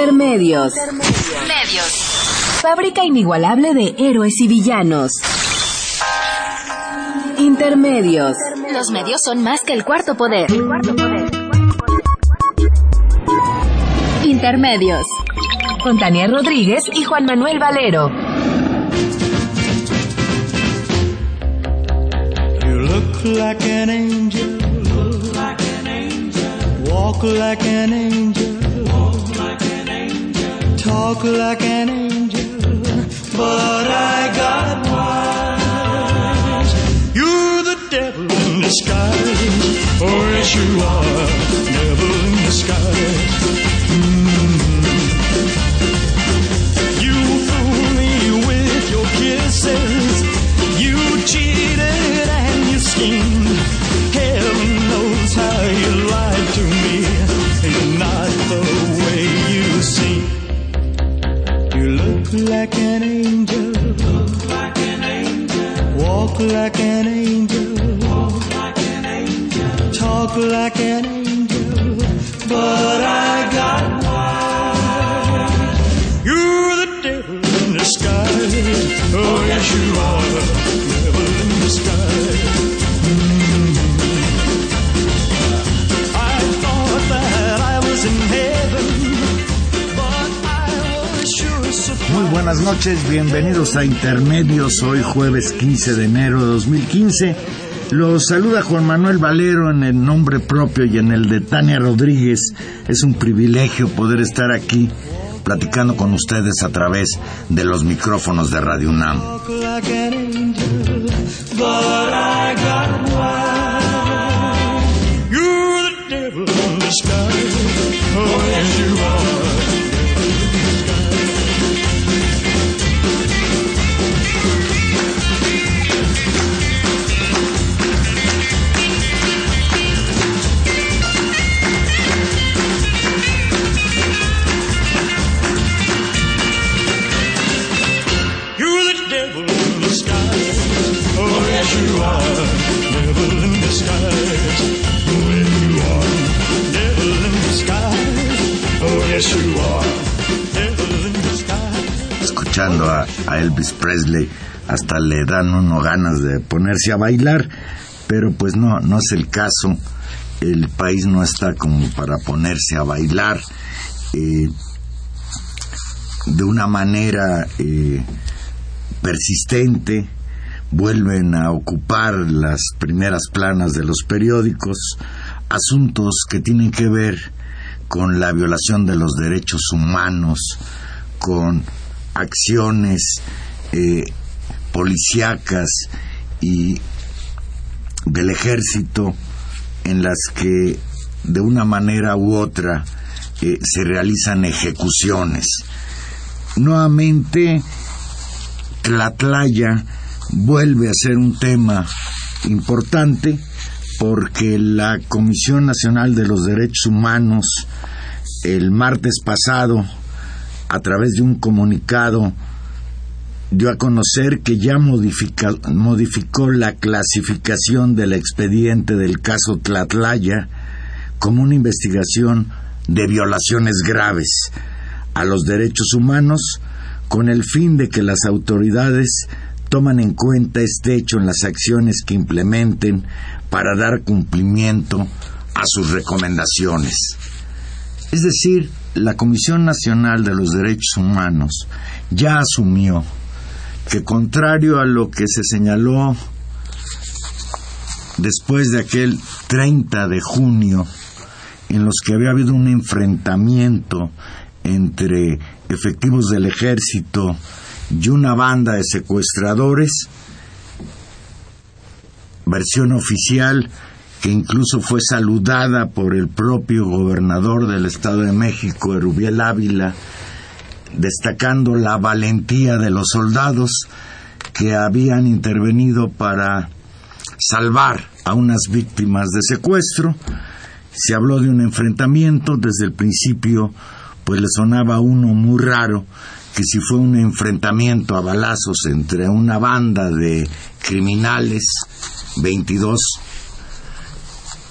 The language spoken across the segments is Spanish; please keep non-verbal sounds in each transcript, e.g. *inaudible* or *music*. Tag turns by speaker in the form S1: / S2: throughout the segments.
S1: Intermedios. Medios. Fábrica inigualable de héroes y villanos. Intermedios. Los medios son más que el cuarto poder. Intermedios. Con Tania Rodríguez y Juan Manuel Valero.
S2: You look like an angel. Look like an angel. Walk like an angel. Talk like an angel. But I got wise. You're the devil in disguise. Oh, yes, you are.
S3: Buenas noches, bienvenidos a Intermedios, hoy jueves 15 de enero de 2015. Los saluda Juan Manuel Valero en el nombre propio y en el de Tania Rodríguez. Es un privilegio poder estar aquí platicando con ustedes a través de los micrófonos de Radio UNAM. A Elvis Presley, hasta le dan uno ganas de ponerse a bailar, pero pues no, no es el caso. El país no está como para ponerse a bailar. eh, de una manera eh, persistente, vuelven a ocupar las primeras planas de los periódicos asuntos que tienen que ver con la violación de los derechos humanos, con acciones eh, policíacas y del ejército en las que de una manera u otra eh, se realizan ejecuciones. Nuevamente, Tlatlaya vuelve a ser un tema importante porque la Comisión Nacional de los Derechos Humanos el martes pasado, a través de un comunicado, dio a conocer que ya modificó la clasificación del expediente del caso Tlatlaya como una investigación de violaciones graves a los derechos humanos con el fin de que las autoridades toman en cuenta este hecho en las acciones que implementen para dar cumplimiento a sus recomendaciones. Es decir, la Comisión Nacional de los Derechos Humanos ya asumió que contrario a lo que se señaló después de aquel 30 de junio en los que había habido un enfrentamiento entre efectivos del ejército y una banda de secuestradores, versión oficial que incluso fue saludada por el propio gobernador del Estado de México, Erubiel Ávila, destacando la valentía de los soldados que habían intervenido para salvar a unas víctimas de secuestro. Se habló de un enfrentamiento, desde el principio pues le sonaba a uno muy raro que si fue un enfrentamiento a balazos entre una banda de criminales, 22,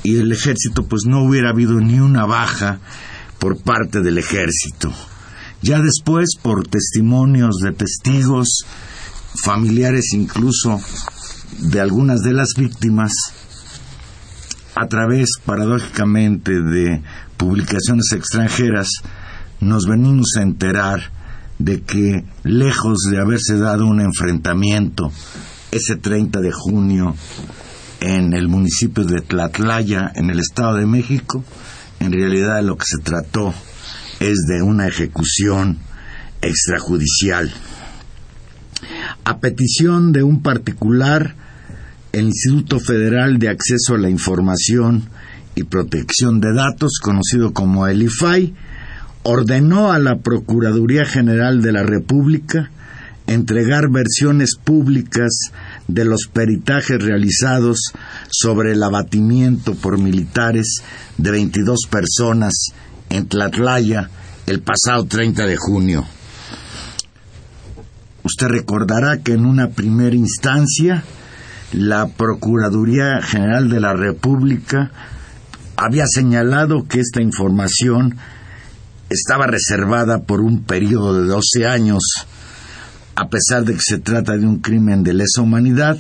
S3: y el ejército, pues no hubiera habido ni una baja por parte del ejército. Ya después, por testimonios de testigos, familiares incluso de algunas de las víctimas, a través, paradójicamente, de publicaciones extranjeras, nos venimos a enterar de que, lejos de haberse dado un enfrentamiento ese 30 de junio en el municipio de Tlatlaya, en el Estado de México, en realidad lo que se trató es de una ejecución extrajudicial. A petición de un particular, el Instituto Federal de Acceso a la Información y Protección de Datos, conocido como el IFAI, ordenó a la Procuraduría General de la República entregar versiones públicas de los peritajes realizados sobre el abatimiento por militares de 22 personas en Tlatlaya el pasado 30 de junio. Usted recordará que en una primera instancia la Procuraduría General de la República había señalado que esta información estaba reservada por un periodo de 12 años, a pesar de que se trata de un crimen de lesa humanidad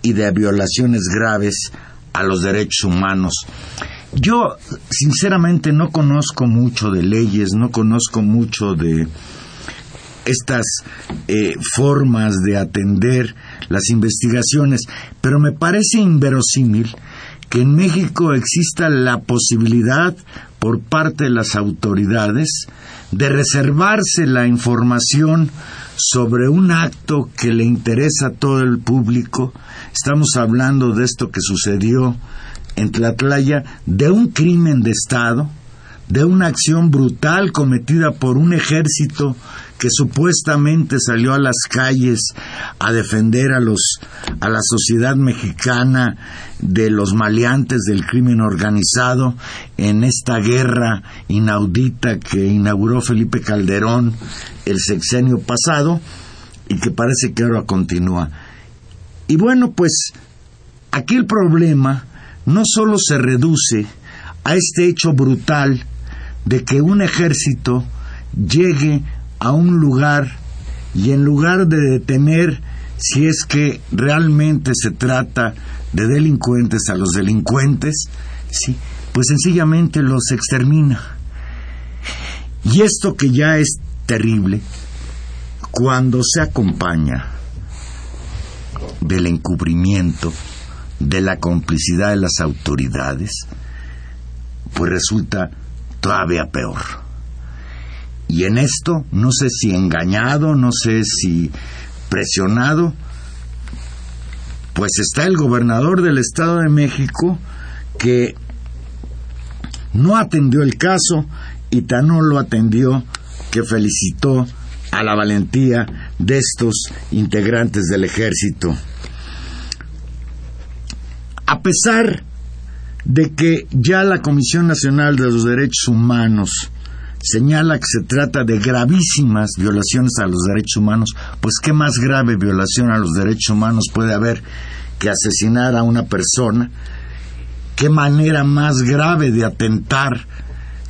S3: y de violaciones graves a los derechos humanos. Yo, sinceramente, no conozco mucho de leyes, no conozco mucho de estas eh, formas de atender las investigaciones, pero me parece inverosímil que en México exista la posibilidad por parte de las autoridades de reservarse la información sobre un acto que le interesa a todo el público. Estamos hablando de esto que sucedió en Tlatlaya, de un crimen de Estado, de una acción brutal cometida por un ejército que supuestamente salió a las calles a defender a los a la sociedad mexicana de los maleantes del crimen organizado en esta guerra inaudita que inauguró Felipe Calderón el sexenio pasado y que parece que ahora continúa. Y bueno, pues aquí el problema no solo se reduce a este hecho brutal de que un ejército llegue a un lugar y en lugar de detener si es que realmente se trata de delincuentes a los delincuentes, sí, pues sencillamente los extermina. Y esto que ya es terrible, cuando se acompaña del encubrimiento, de la complicidad de las autoridades, pues resulta todavía peor. Y en esto, no sé si engañado, no sé si presionado, pues está el gobernador del Estado de México que no atendió el caso y tan no lo atendió que felicitó a la valentía de estos integrantes del ejército. A pesar de que ya la Comisión Nacional de los Derechos Humanos señala que se trata de gravísimas violaciones a los derechos humanos, pues qué más grave violación a los derechos humanos puede haber que asesinar a una persona, qué manera más grave de atentar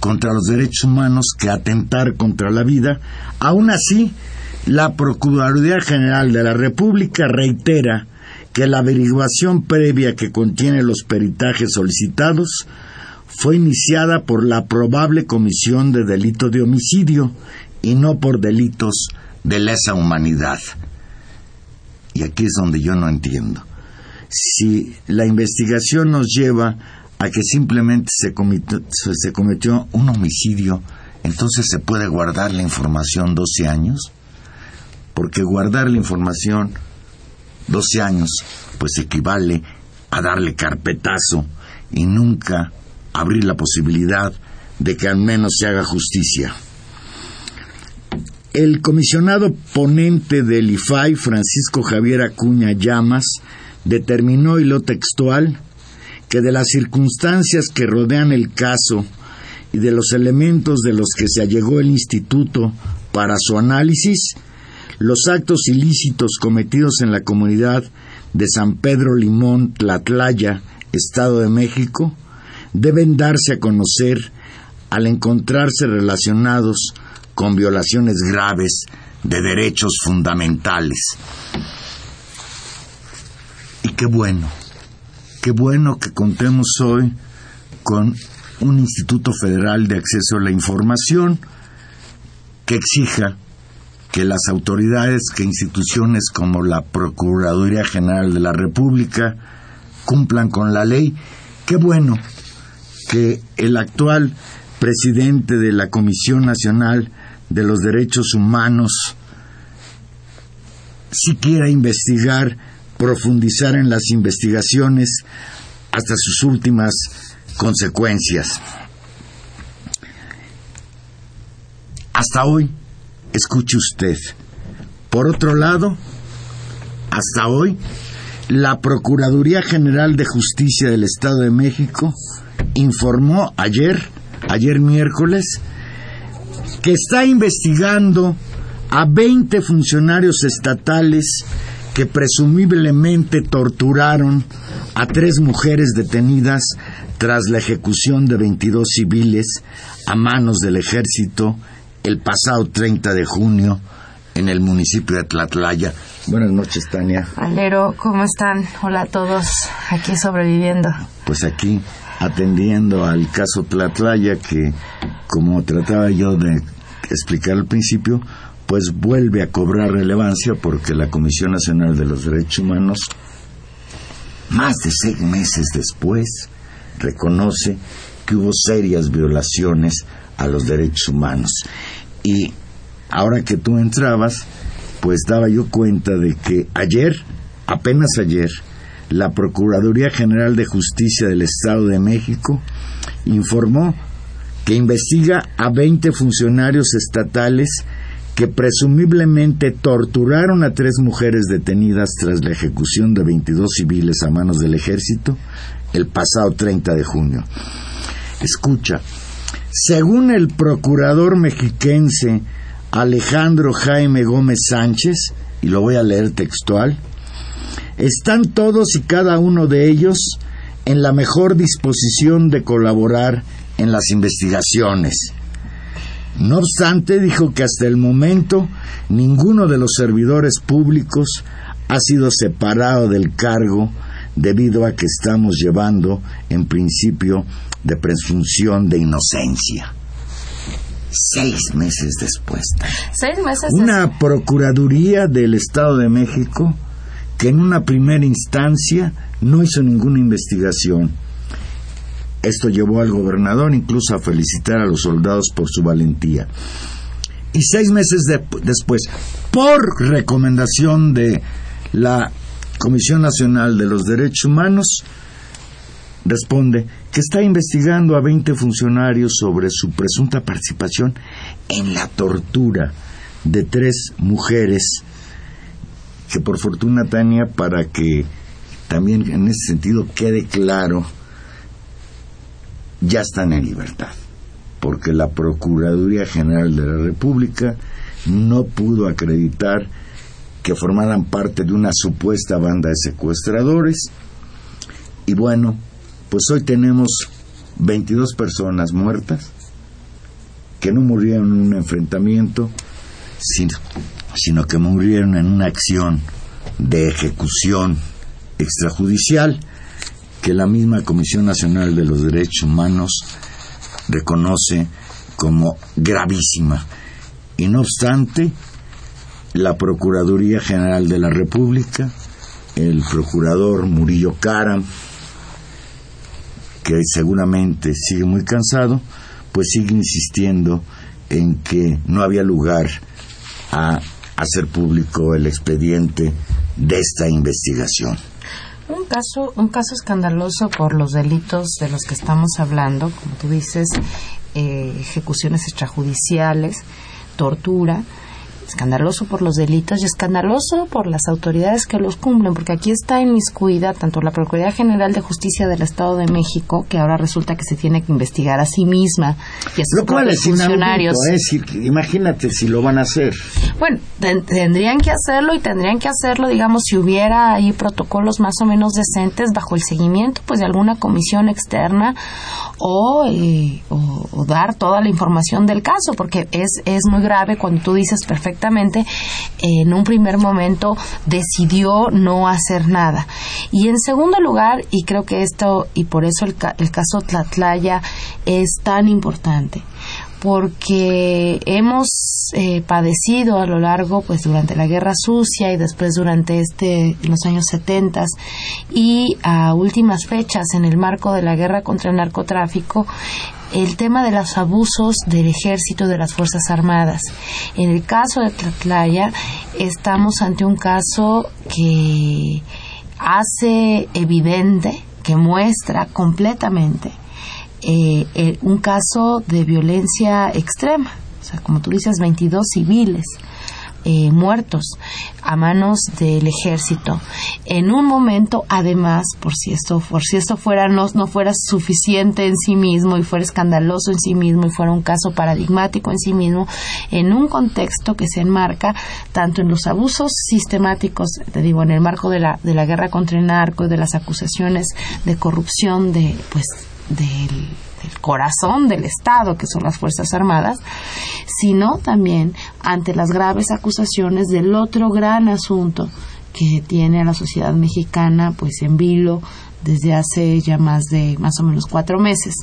S3: contra los derechos humanos que atentar contra la vida. Aún así, la Procuraduría General de la República reitera que la averiguación previa que contiene los peritajes solicitados fue iniciada por la probable comisión de delito de homicidio y no por delitos de lesa humanidad. Y aquí es donde yo no entiendo. Si la investigación nos lleva a que simplemente se cometió, se cometió un homicidio, entonces se puede guardar la información 12 años, porque guardar la información 12 años pues equivale a darle carpetazo y nunca abrir la posibilidad de que al menos se haga justicia. El comisionado ponente del IFAI, Francisco Javier Acuña Llamas, determinó, y lo textual, que de las circunstancias que rodean el caso y de los elementos de los que se allegó el instituto para su análisis, los actos ilícitos cometidos en la comunidad de San Pedro Limón, Tlatlaya, Estado de México, deben darse a conocer al encontrarse relacionados con violaciones graves de derechos fundamentales. Y qué bueno, qué bueno que contemos hoy con un Instituto Federal de Acceso a la Información que exija que las autoridades, que instituciones como la Procuraduría General de la República cumplan con la ley. Qué bueno que el actual presidente de la Comisión Nacional de los Derechos Humanos si quiera investigar, profundizar en las investigaciones hasta sus últimas consecuencias. Hasta hoy, escuche usted. Por otro lado, hasta hoy, la Procuraduría General de Justicia del Estado de México informó ayer, ayer miércoles, que está investigando a 20 funcionarios estatales que presumiblemente torturaron a tres mujeres detenidas tras la ejecución de 22 civiles a manos del ejército el pasado 30 de junio en el municipio de Tlatlaya. Buenas noches, Tania.
S4: Alero, ¿cómo están? Hola a todos, aquí sobreviviendo.
S3: Pues aquí atendiendo al caso Tlatlaya que, como trataba yo de explicar al principio, pues vuelve a cobrar relevancia porque la Comisión Nacional de los Derechos Humanos, más de seis meses después, reconoce que hubo serias violaciones a los derechos humanos. Y ahora que tú entrabas, pues daba yo cuenta de que ayer, apenas ayer, la Procuraduría General de Justicia del Estado de México informó que investiga a 20 funcionarios estatales que presumiblemente torturaron a tres mujeres detenidas tras la ejecución de 22 civiles a manos del ejército el pasado 30 de junio. Escucha, según el procurador mexiquense Alejandro Jaime Gómez Sánchez, y lo voy a leer textual, están todos y cada uno de ellos en la mejor disposición de colaborar en las investigaciones. No obstante, dijo que hasta el momento ninguno de los servidores públicos ha sido separado del cargo debido a que estamos llevando en principio de presunción de inocencia. Seis meses después.
S4: Seis meses.
S3: Una Procuraduría del Estado de México que en una primera instancia no hizo ninguna investigación. Esto llevó al gobernador incluso a felicitar a los soldados por su valentía. Y seis meses después, por recomendación de la Comisión Nacional de los Derechos Humanos, responde que está investigando a 20 funcionarios sobre su presunta participación en la tortura de tres mujeres que por fortuna Tania para que también en ese sentido quede claro ya están en libertad porque la Procuraduría General de la República no pudo acreditar que formaran parte de una supuesta banda de secuestradores. Y bueno pues hoy tenemos 22 personas muertas que no murieron en un enfrentamiento, sino, sino que murieron en una acción de ejecución extrajudicial que la misma Comisión Nacional de los Derechos Humanos reconoce como gravísima. Y no obstante, la Procuraduría General de la República, el procurador Murillo Caram, que seguramente sigue muy cansado, pues sigue insistiendo en que no había lugar a hacer público el expediente de esta investigación.
S4: Un caso, un caso escandaloso por los delitos de los que estamos hablando, como tú dices, eh, ejecuciones extrajudiciales, tortura, escandaloso por los delitos y escandaloso por las autoridades que los cumplen, porque aquí está inmiscuida tanto la Procuraduría General de Justicia del Estado de México, que ahora resulta que se tiene que investigar a sí misma y a sus
S3: Lo cual es
S4: funcionarios.
S3: ¿eh? Si- imagínate si lo van a hacer.
S4: Bueno, ten- tendrían que hacerlo y tendrían que hacerlo, digamos, si hubiera ahí protocolos más o menos decentes bajo el seguimiento, pues, de alguna comisión externa o, eh, o, dar toda la información del caso, porque es, es muy grave cuando tú dices perfectamente, en un primer momento decidió no hacer nada. Y en segundo lugar, y creo que esto, y por eso el, el caso Tlatlaya es tan importante, porque hemos eh, padecido a lo largo, pues durante la Guerra Sucia y después durante este los años 70 y a últimas fechas en el marco de la guerra contra el narcotráfico el tema de los abusos del ejército de las Fuerzas Armadas. En el caso de Tlatlaya estamos ante un caso que hace evidente, que muestra completamente eh, eh, un caso de violencia extrema. O sea, como tú dices, 22 civiles eh, muertos a manos del ejército. En un momento, además, por si esto, por si esto fuera no, no fuera suficiente en sí mismo y fuera escandaloso en sí mismo y fuera un caso paradigmático en sí mismo, en un contexto que se enmarca tanto en los abusos sistemáticos, te digo, en el marco de la, de la guerra contra el narco, de las acusaciones de corrupción de, pues, del, del corazón del Estado, que son las Fuerzas Armadas, sino también ante las graves acusaciones del otro gran asunto que tiene a la sociedad mexicana pues en vilo desde hace ya más de más o menos cuatro meses,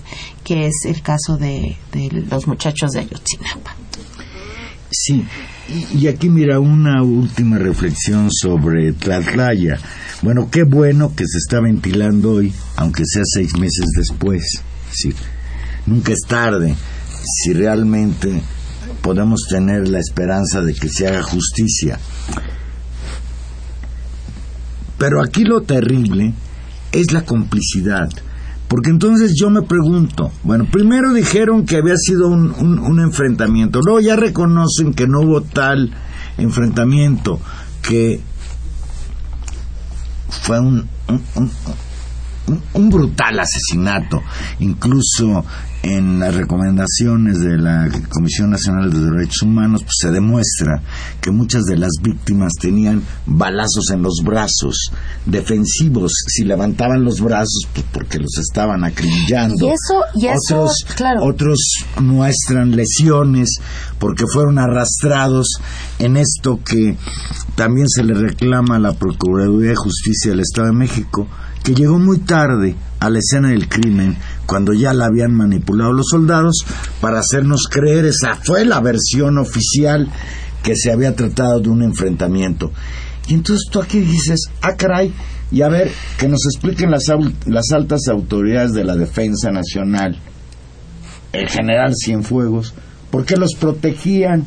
S4: que es el caso de, de los muchachos de Ayotzinapa.
S3: Sí, y- aquí mira una última reflexión sobre Tlatlaya. Bueno, qué bueno que se está ventilando hoy, aunque sea seis meses después. Sí, nunca es tarde si realmente podemos tener la esperanza de que se haga justicia. Pero aquí lo terrible es la complicidad. Porque entonces yo me pregunto, bueno, primero dijeron que había sido un, enfrentamiento, luego ya reconocen que no hubo tal enfrentamiento, que fue un- un- un brutal asesinato, incluso en las recomendaciones de la Comisión Nacional de Derechos Humanos pues, se demuestra que muchas de las víctimas tenían balazos en los brazos, defensivos, si levantaban los brazos pues, porque los estaban acribillando.
S4: Y eso- y eso,
S3: otros,
S4: claro.
S3: otros muestran lesiones porque fueron arrastrados en esto que también se le reclama a la Procuraduría de Justicia del Estado de México, que llegó muy tarde a la escena del crimen cuando ya la habían manipulado los soldados para hacernos creer esa fue la versión oficial que se había tratado de un enfrentamiento. Y entonces tú aquí dices, ah caray, y a ver, que nos expliquen las, las altas autoridades de la Defensa Nacional, el general Cienfuegos, ¿por qué los protegían?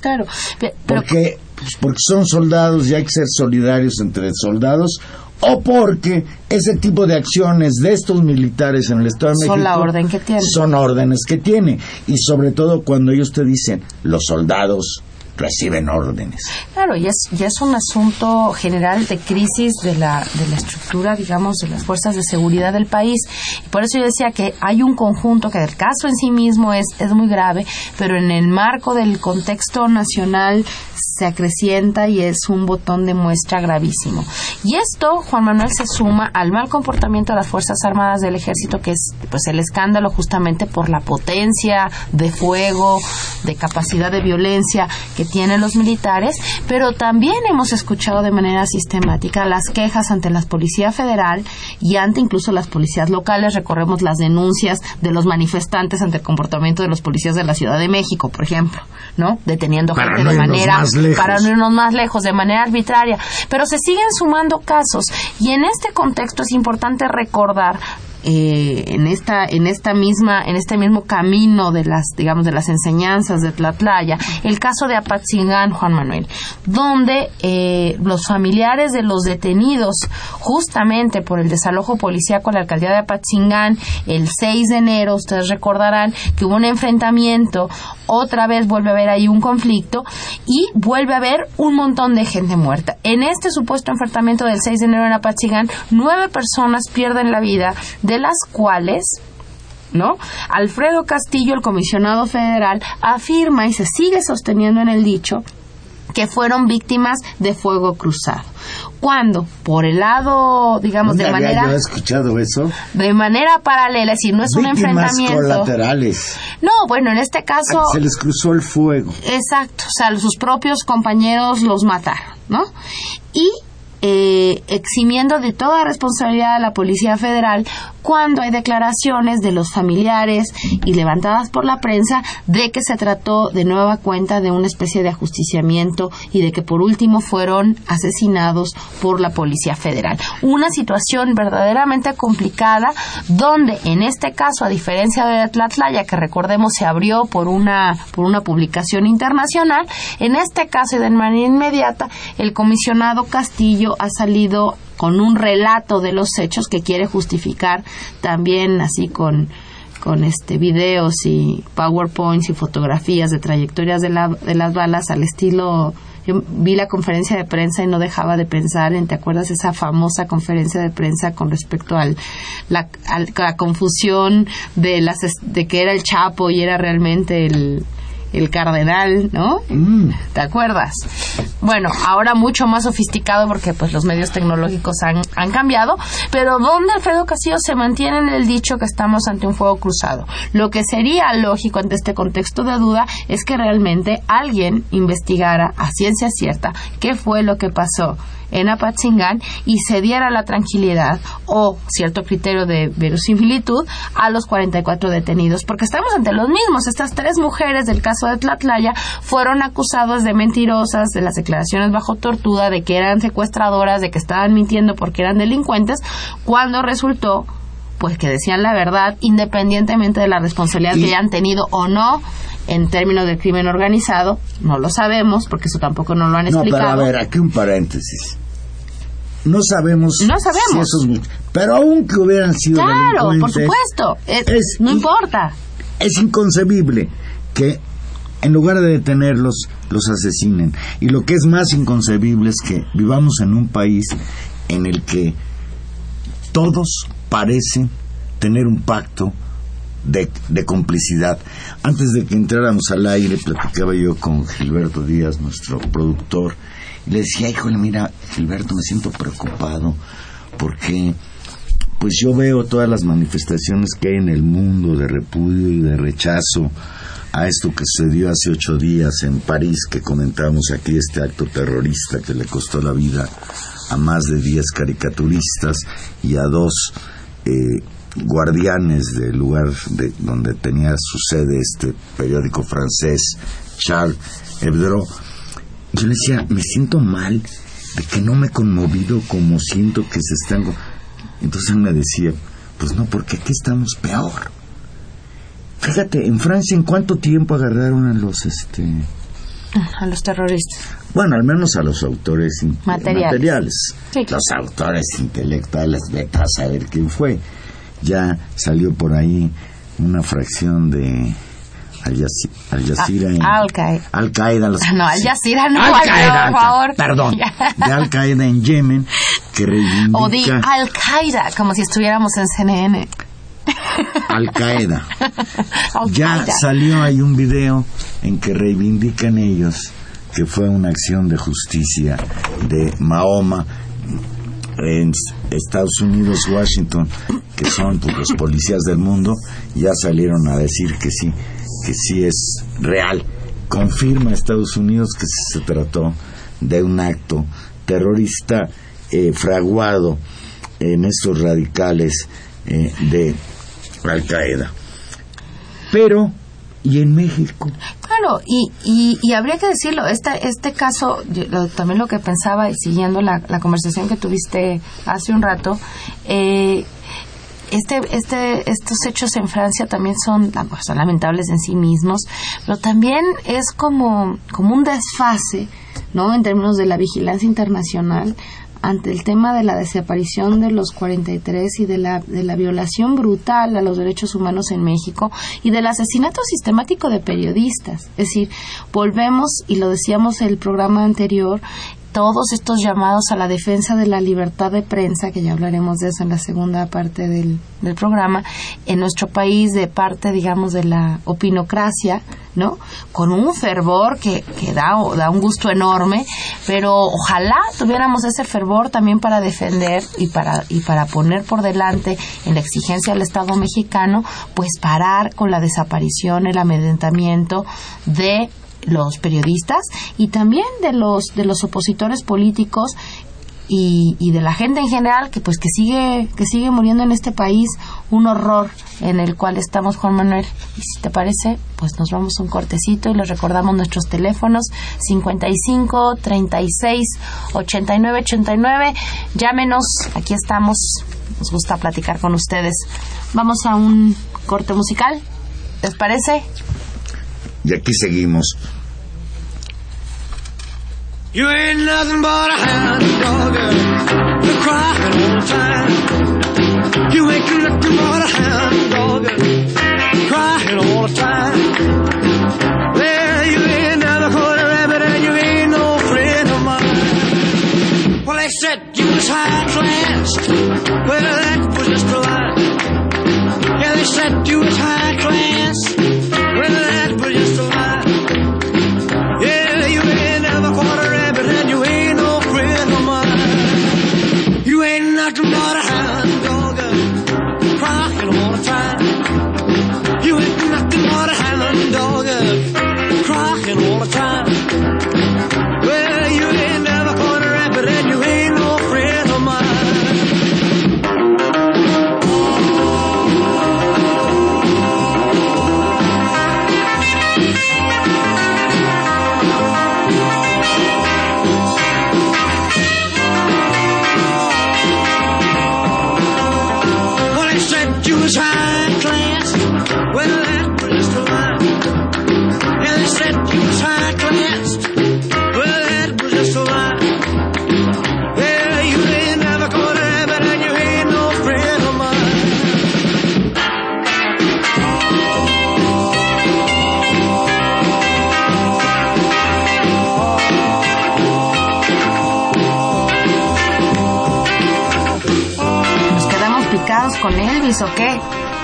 S4: Claro, pero
S3: Porque, pues, porque son soldados y hay que ser solidarios entre soldados, o porque ese tipo de acciones de estos militares en el Estado de
S4: Son
S3: México
S4: la orden que tienen.
S3: Son órdenes que tiene. Y sobre todo cuando ellos te dicen, los soldados reciben órdenes.
S4: Claro, y es, y es un asunto general de crisis de la, de la estructura, digamos, de las fuerzas de seguridad del país. Y por eso yo decía que hay un conjunto que el caso en sí mismo es, es muy grave, pero en el marco del contexto nacional se acrecienta y es un botón de muestra gravísimo. Y esto, Juan Manuel, se suma al mal comportamiento de las Fuerzas Armadas del Ejército, que es pues el escándalo justamente por la potencia de fuego, de capacidad de violencia que tienen los militares, pero también hemos escuchado de manera sistemática las quejas ante la Policía Federal y ante incluso las policías locales. Recorremos las denuncias de los manifestantes ante el comportamiento de los policías de la Ciudad de México, por ejemplo, ¿no? Deteniendo
S3: Para
S4: gente
S3: no
S4: de manera
S3: más lejos.
S4: para no irnos más lejos, de manera arbitraria. Pero se siguen sumando casos y en este contexto es importante recordar eh, en esta en esta misma en este mismo camino de las digamos de las enseñanzas de Tlatlaya el caso de Apatzingán Juan Manuel donde eh, los familiares de los detenidos justamente por el desalojo policíaco a la alcaldía de Apatzingán el 6 de enero ustedes recordarán que hubo un enfrentamiento otra vez vuelve a haber ahí un conflicto y vuelve a haber un montón de gente muerta. En este supuesto enfrentamiento del 6 de enero en Apatzingán nueve personas pierden la vida de las cuales ¿no? Alfredo Castillo, el comisionado federal, afirma y se sigue sosteniendo en el dicho que fueron víctimas de fuego cruzado. Cuando, por el lado, digamos, de
S3: ¿Dónde había
S4: manera...
S3: yo escuchado eso?
S4: De manera paralela, es decir, no es un enfrentamiento.
S3: colaterales.
S4: No, bueno, en este caso...
S3: Se les cruzó el fuego.
S4: Exacto, o sea, sus propios compañeros los mataron, ¿no? Y eh, eximiendo de toda responsabilidad a la Policía Federal cuando hay declaraciones de los familiares y levantadas por la prensa de que se trató de nueva cuenta de una especie de ajusticiamiento y de que por último fueron asesinados por la Policía Federal. Una situación verdaderamente complicada donde en este caso, a diferencia de Tlatlaya, que recordemos se abrió por una, por una publicación internacional, en este caso y de manera inmediata, el comisionado Castillo ha salido con un relato de los hechos que quiere justificar también así con con este videos y powerpoints y fotografías de trayectorias de, la- de las balas al estilo yo vi la conferencia de prensa y no dejaba de pensar en te acuerdas esa famosa conferencia de prensa con respecto al la, al- la confusión de las de que era el Chapo y era realmente el el cardenal, ¿no?
S3: Mm.
S4: ¿Te acuerdas? Bueno, ahora mucho más sofisticado porque pues los medios tecnológicos han, han cambiado, pero ¿dónde Alfredo Castillo se mantiene en el dicho que estamos ante un fuego cruzado? Lo que sería lógico ante este contexto de duda es que realmente alguien investigara a ciencia cierta qué fue lo que pasó en Apatzingán y se diera la tranquilidad o cierto criterio de verosimilitud a los 44 detenidos, porque estamos ante los mismos. Estas tres mujeres del caso de Tlatlaya fueron acusadas de mentirosas, de las declaraciones bajo tortura, de que eran secuestradoras, de que estaban mintiendo porque eran delincuentes, cuando resultó pues que decían la verdad independientemente de la responsabilidad
S3: Y-
S4: que hayan tenido o no en términos del crimen organizado, no lo sabemos porque eso tampoco nos lo han
S3: No, pero
S4: explicado.
S3: a ver, aquí un paréntesis. No sabemos,
S4: No sabemos.
S3: si esos pero aunque hubieran sido
S4: Claro, por supuesto. Es-
S3: es-
S4: no importa.
S3: es inconcebible que en lugar de detenerlos los asesinen. Y lo que es más inconcebible es que vivamos en un país en el que todos parecen tener un pacto de, de complicidad. Antes de que entráramos al aire, platicaba yo con Gilberto Díaz, nuestro productor, le decía, híjole, mira, Gilberto, me siento preocupado porque pues yo veo todas las manifestaciones que hay en el mundo de repudio y de rechazo a esto que sucedió hace ocho días en París, que comentamos aquí, este acto terrorista que le costó la vida a más de diez caricaturistas y a dos eh, guardianes del lugar de, donde tenía su sede este periódico francés, Charles Hebdo. Yo le decía, me siento mal de que no me he conmovido como siento que se están... go-". Entonces él me decía, pues no, porque aquí estamos peor. Fíjate, en Francia, ¿en cuánto tiempo agarraron a los, este...
S4: A los terroristas.
S3: Bueno, al menos a los autores
S4: Materiales.
S3: materiales.
S4: Sí, claro.
S3: Los autores intelectuales, vete a saber quién fue. Ya salió por ahí una fracción de Al, Yazi- Al Jazeera en-
S4: Al Qaeda.
S3: Al Qaeda los-
S4: No, Al. Jazeera no,
S3: Al Qaeda,
S4: por favor.
S3: Perdón,
S4: Ya.
S3: de Al Qaeda en Yemen que
S4: O di
S3: reivindica
S4: Al Qaeda, como si estuviéramos en CNN.
S3: Al Qaeda. *laughs*
S4: Al
S3: Ya
S4: Qaeda.
S3: salió ahí un video en que reivindican ellos que fue una acción de justicia de Mahoma en Estados Unidos, Washington, que son pues, los policías del mundo, ya salieron a decir que sí, que sí es real. Confirma Estados Unidos que se trató de un acto terrorista eh, fraguado en estos radicales eh, de Al Qaeda. Pero, ¿y en México?
S4: Claro, y, y, y habría que decirlo, este, este caso, también lo que pensaba, y siguiendo la, la conversación que tuviste hace un rato, eh, este, este, estos hechos en Francia también son, son lamentables en sí mismos, pero también es como, como un desfase, ¿no? En términos de la vigilancia internacional ante el tema de la desaparición de los 43 y de la, de la violación brutal a los derechos humanos en México y del asesinato sistemático de periodistas. Es decir, volvemos, y lo decíamos en el programa anterior, todos estos llamados a la defensa de la libertad de prensa, que ya hablaremos de eso en la segunda parte del, programa, en nuestro país de parte, digamos, de la opinocracia, ¿no? Con un fervor que, que da, da un gusto enorme, pero ojalá tuviéramos ese fervor también para defender y para, y para poner por delante en la exigencia del Estado mexicano, pues parar con la desaparición, el amedrentamiento de los periodistas y también de los de los opositores políticos y, y, de la gente en general que pues que sigue que sigue muriendo en este país un horror en el cual estamos Juan Manuel. Y si te parece pues nos vamos un cortecito y les recordamos nuestros teléfonos 55 36 89 89 llámenos aquí estamos nos gusta platicar con ustedes. Vamos a un corte musical ¿les parece?
S3: Y aquí seguimos.
S2: You ain't nothing but a hound dog. You're all the time. You ain't nothing but a hound dog. Crying all the time. Well, you ain't never caught a rabbit and you ain't no friend of mine. Well, they said you was high class. Well, that was just a lie. Yeah, they said you was high
S4: Elvis o qué?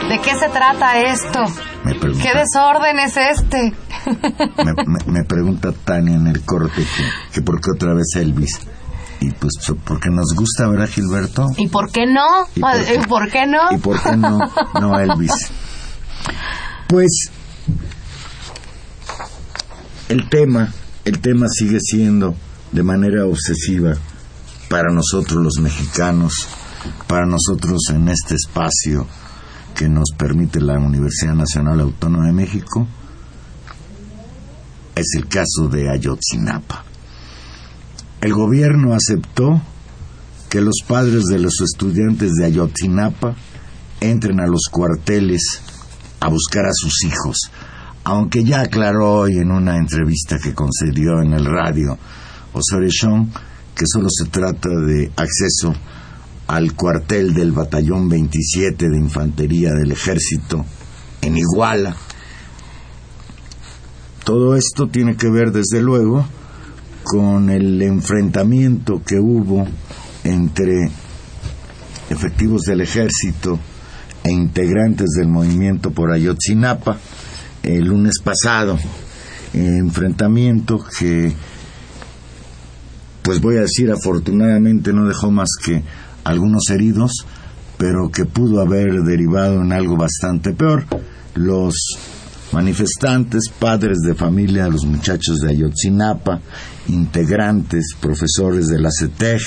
S4: ¿De qué se trata esto?
S3: Me pregunta,
S4: ¿Qué desorden es este? *laughs*
S3: me, me- me pregunta Tania en el corte que, que por qué otra vez Elvis. Y pues porque nos gusta, ¿verdad, Gilberto?
S4: ¿Y por qué no?
S3: ¿Y por qué?
S4: ¿Y por qué no?
S3: ¿Y por qué no? No, Elvis. Pues el tema, el tema sigue siendo de manera obsesiva para nosotros los mexicanos, para nosotros en este espacio que nos permite la Universidad Nacional Autónoma de México, es el caso de Ayotzinapa. El gobierno aceptó que los padres de los estudiantes de Ayotzinapa entren a los cuarteles a buscar a sus hijos, aunque ya aclaró hoy en una entrevista que concedió en el radio Osorio que solo se trata de acceso al cuartel del batallón 27 de infantería del ejército en Iguala. Todo esto tiene que ver desde luego con el enfrentamiento que hubo entre efectivos del ejército e integrantes del movimiento por Ayotzinapa el lunes pasado. enfrentamiento que, pues voy a decir, afortunadamente no dejó más que algunos heridos, pero que pudo haber derivado en algo bastante peor. Los manifestantes, padres de familia los muchachos de Ayotzinapa, integrantes, profesores de la CETEG,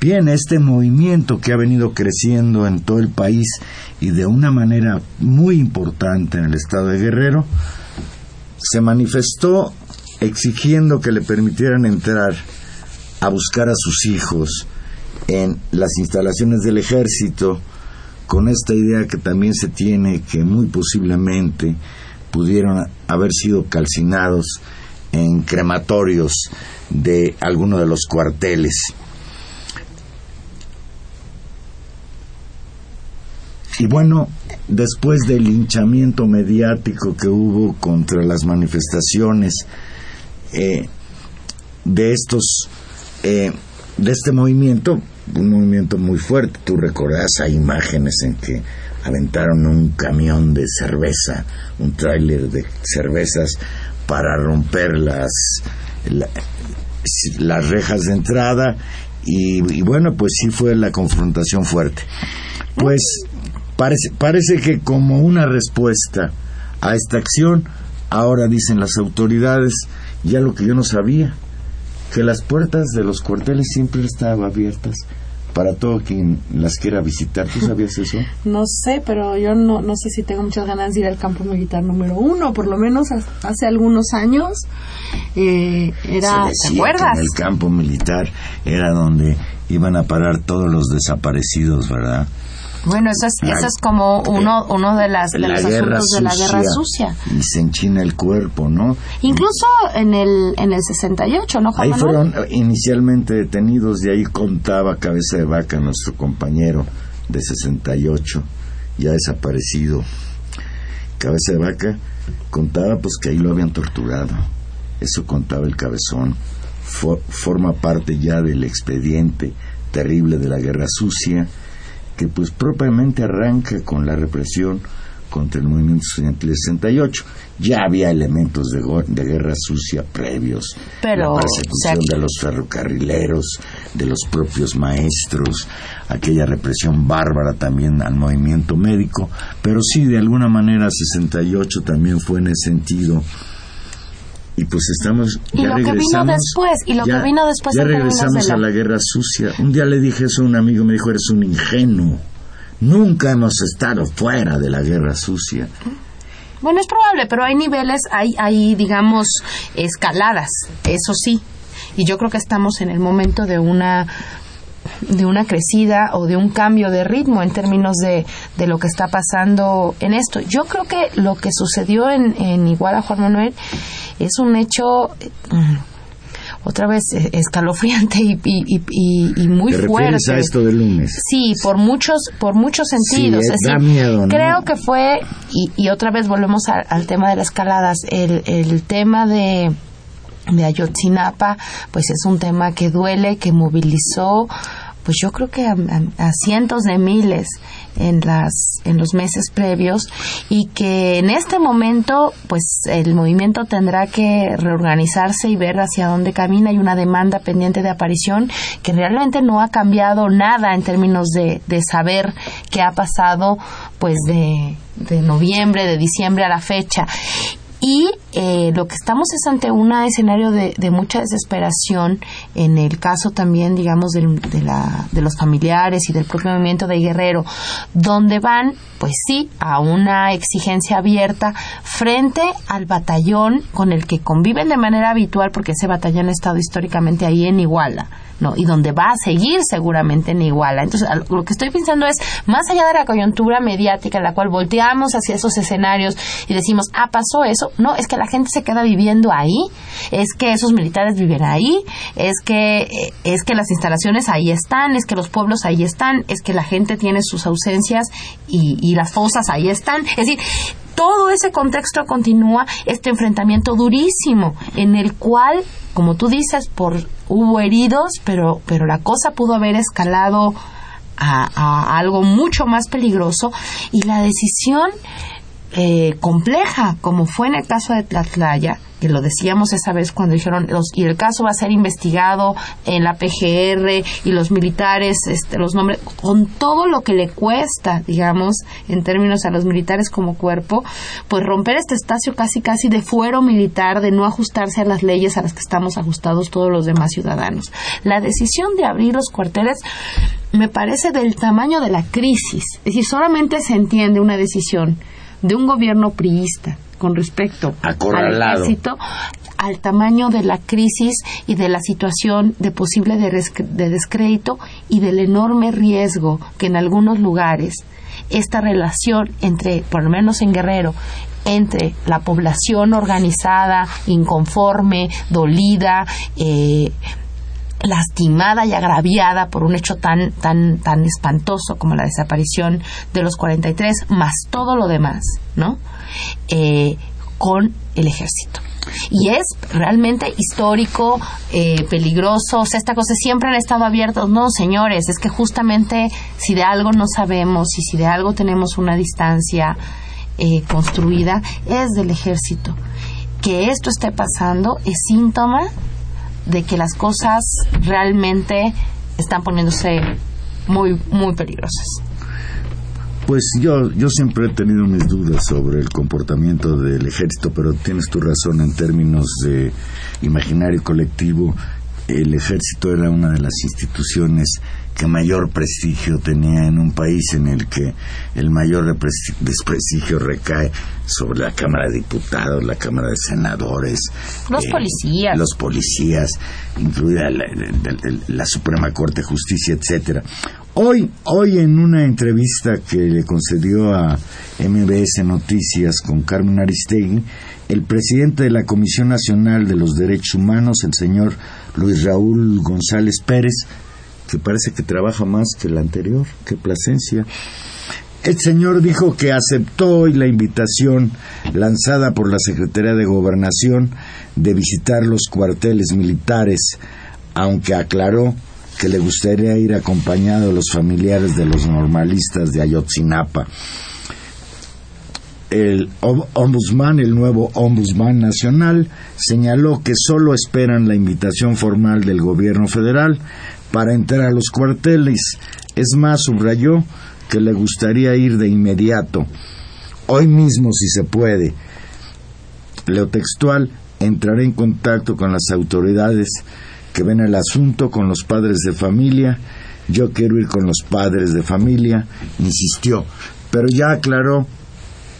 S3: bien este movimiento que ha venido creciendo en todo el país y de una manera muy importante en el estado de Guerrero, se manifestó exigiendo que le permitieran entrar a buscar a sus hijos en las instalaciones del ejército con esta idea que también se tiene que muy posiblemente pudieron haber sido calcinados en crematorios de alguno de los cuarteles. Y bueno, después del linchamiento mediático que hubo contra las manifestaciones eh, de estos eh, de este movimiento, un movimiento muy fuerte, tú recordarás, hay imágenes en que aventaron un camión de cerveza, un tráiler de cervezas para romper las las rejas de entrada y, y, bueno, pues sí fue la confrontación fuerte. Pues parece, parece que como una respuesta a esta acción, ahora dicen las autoridades ya lo que yo no sabía, que las puertas de los cuarteles siempre estaban abiertas para todo quien las quiera visitar. ¿Tú sabías eso? *laughs*
S5: No sé, pero yo no, no sé si tengo muchas ganas de ir al campo militar número uno, por lo menos hace algunos años eh, era,
S3: ¿te acuerdas? en el campo militar era donde iban a parar todos los desaparecidos, ¿verdad?
S4: Bueno, eso es, eso es como uno, uno de, las, de los asuntos de la guerra sucia.
S3: Y se enchina el cuerpo, ¿no?
S4: Incluso en el, en el 68, ¿no,
S3: Juan Ahí fueron inicialmente detenidos y ahí contaba Cabeza de Vaca, nuestro compañero de 68, ya desaparecido. Cabeza de Vaca contaba pues que ahí lo habían torturado. Eso contaba el cabezón. forma parte ya del expediente terrible de la guerra sucia que pues propiamente arranca con la represión contra el movimiento estudiantil 68. Ya había elementos de, de guerra sucia previos.
S4: Pero,
S3: la persecución de los ferrocarrileros, de los propios maestros, aquella represión bárbara también al movimiento médico. Pero sí, de alguna manera 68 también fue en ese sentido y pues estamos
S4: ya y lo
S3: regresamos,
S4: que vino después y lo que vino después
S3: ya regresamos a la guerra sucia. Un día le dije eso a un amigo me dijo eres un ingenuo. Nunca hemos estado fuera de la guerra sucia.
S4: Bueno es probable pero hay niveles hay hay digamos escaladas eso sí. Y yo creo que estamos en el momento de una de una crecida o de un cambio de ritmo en términos de, de lo que está pasando en esto. Yo creo que lo que sucedió en, en Iguala, Juan Manuel, es un hecho mm, otra vez eh, escalofriante y, y, y, muy
S3: ¿Te
S4: fuerte.
S3: a esto del lunes?
S4: Sí, por muchos, por muchos sentidos.
S3: Sí, da miedo, ¿no?
S4: Creo que fue, y, otra vez volvemos al tema de las escaladas, el, el tema de de Ayotzinapa, pues es un tema que duele, que movilizó pues yo creo que a, cientos de miles en las en los meses previos y que en este momento pues el movimiento tendrá que reorganizarse y ver hacia dónde camina. Hay una demanda pendiente de aparición que realmente no ha cambiado nada en términos de, de saber qué ha pasado pues de, de noviembre de diciembre a la fecha y eh, lo que estamos es ante un escenario de, mucha desesperación en el caso también, digamos, de, la, de los familiares y del propio movimiento de Guerrero, donde van, pues sí, a una exigencia abierta frente al batallón con el que conviven de manera habitual, porque ese batallón ha estado históricamente ahí en Iguala ¿no? Y donde va a seguir seguramente en Iguala. Entonces, lo que estoy pensando es, más allá de la coyuntura mediática en la cual volteamos hacia esos escenarios y decimos, ah, pasó eso, no, es que la gente se queda viviendo ahí, es que esos militares viven ahí, es que, eh, es que las instalaciones ahí están, es que los pueblos ahí están, es que la gente tiene sus ausencias y, y las fosas ahí están. Es decir, todo ese contexto continúa este enfrentamiento durísimo en el cual, como tú dices, por hubo heridos, pero pero la cosa pudo haber escalado a, a algo mucho más peligroso y la decisión eh, compleja, como fue en el caso de Tlatlaya, que lo decíamos esa vez cuando dijeron, los, y el caso va a ser investigado en la PGR y los militares, este, los nombres, con todo lo que le cuesta, digamos, en términos a los militares como cuerpo, pues romper este espacio casi casi de fuero militar, de no ajustarse a las leyes a las que estamos ajustados todos los demás ciudadanos. La decisión de abrir los cuarteles me parece del tamaño de la crisis, es decir, solamente se entiende una decisión de un gobierno priista con respecto al ejército al tamaño de la crisis y de la situación de posible de, descrédito y del enorme riesgo que en algunos lugares esta relación entre, por lo menos en Guerrero, entre la población organizada, inconforme, dolida, eh, lastimada y agraviada por un hecho tan, tan, tan espantoso como la desaparición de los 43, más todo lo demás, ¿no? Eh, con el ejército. Y es realmente histórico, eh, peligroso, o sea, esta cosa siempre han estado abiertos. No, señores, es que justamente si de algo no sabemos y si de algo tenemos una distancia eh, construida, es del ejército. Que esto esté pasando es síntoma de que las cosas realmente están poniéndose muy, muy peligrosas.
S3: Pues yo, yo siempre he tenido mis dudas sobre el comportamiento del ejército, pero tienes tu razón en términos de imaginario colectivo. El ejército era una de las instituciones que mayor prestigio tenía en un país en el que el mayor desprestigio recae sobre la Cámara de Diputados, la Cámara de Senadores,
S4: Los policías.
S3: los policías, incluida la, la- la- la Suprema Corte de Justicia, etcétera. Hoy, hoy en una entrevista que le concedió a MBS Noticias con Carmen Aristegui, el presidente de la Comisión Nacional de los Derechos Humanos, el señor Luis Raúl González Pérez, que parece que trabaja más que el anterior, que Plasencia, el señor dijo que aceptó hoy la invitación lanzada por la Secretaría de Gobernación de visitar los cuarteles militares, aunque aclaró que le gustaría ir acompañado de los familiares de los normalistas de Ayotzinapa. El om- ombudsman, el nuevo ombudsman nacional, señaló que solo esperan la invitación formal del gobierno federal para entrar a los cuarteles. Es más, subrayó que le gustaría ir de inmediato, hoy mismo si se puede. Leo textual, entraré en contacto con las autoridades que ven el asunto, con los padres de familia. Yo quiero ir con los padres de familia, insistió, pero ya aclaró